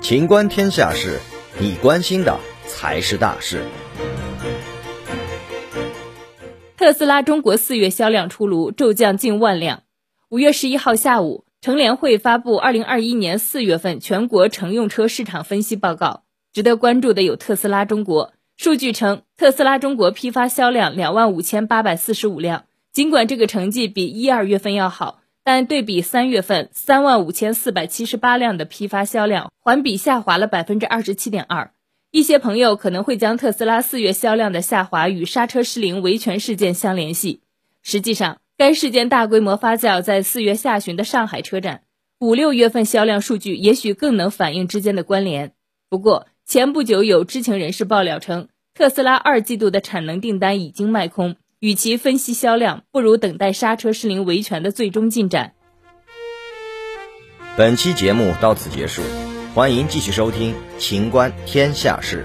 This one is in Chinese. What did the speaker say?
情观天下事，你关心的才是大事。特斯拉中国四月销量出炉，骤降近万辆。五月十一号下午，乘联会发布二零二一年四月份全国乘用车市场分析报告。值得关注的有特斯拉中国数据称，特斯拉中国批发销量两万五千八百四十五辆。尽管这个成绩比一二月份要好，但对比三月份三万五千四百七十八辆的批发销量，环比下滑了百分之二十七点二。一些朋友可能会将特斯拉四月销量的下滑与刹车失灵维权事件相联系。实际上，该事件大规模发酵在四月下旬的上海车展，五六月份销量数据也许更能反映之间的关联。不过，前不久有知情人士爆料称，特斯拉二季度的产能订单已经卖空，与其分析销量，不如等待刹车失灵维权的最终进展。本期节目到此结束。欢迎继续收听《秦观天下事》。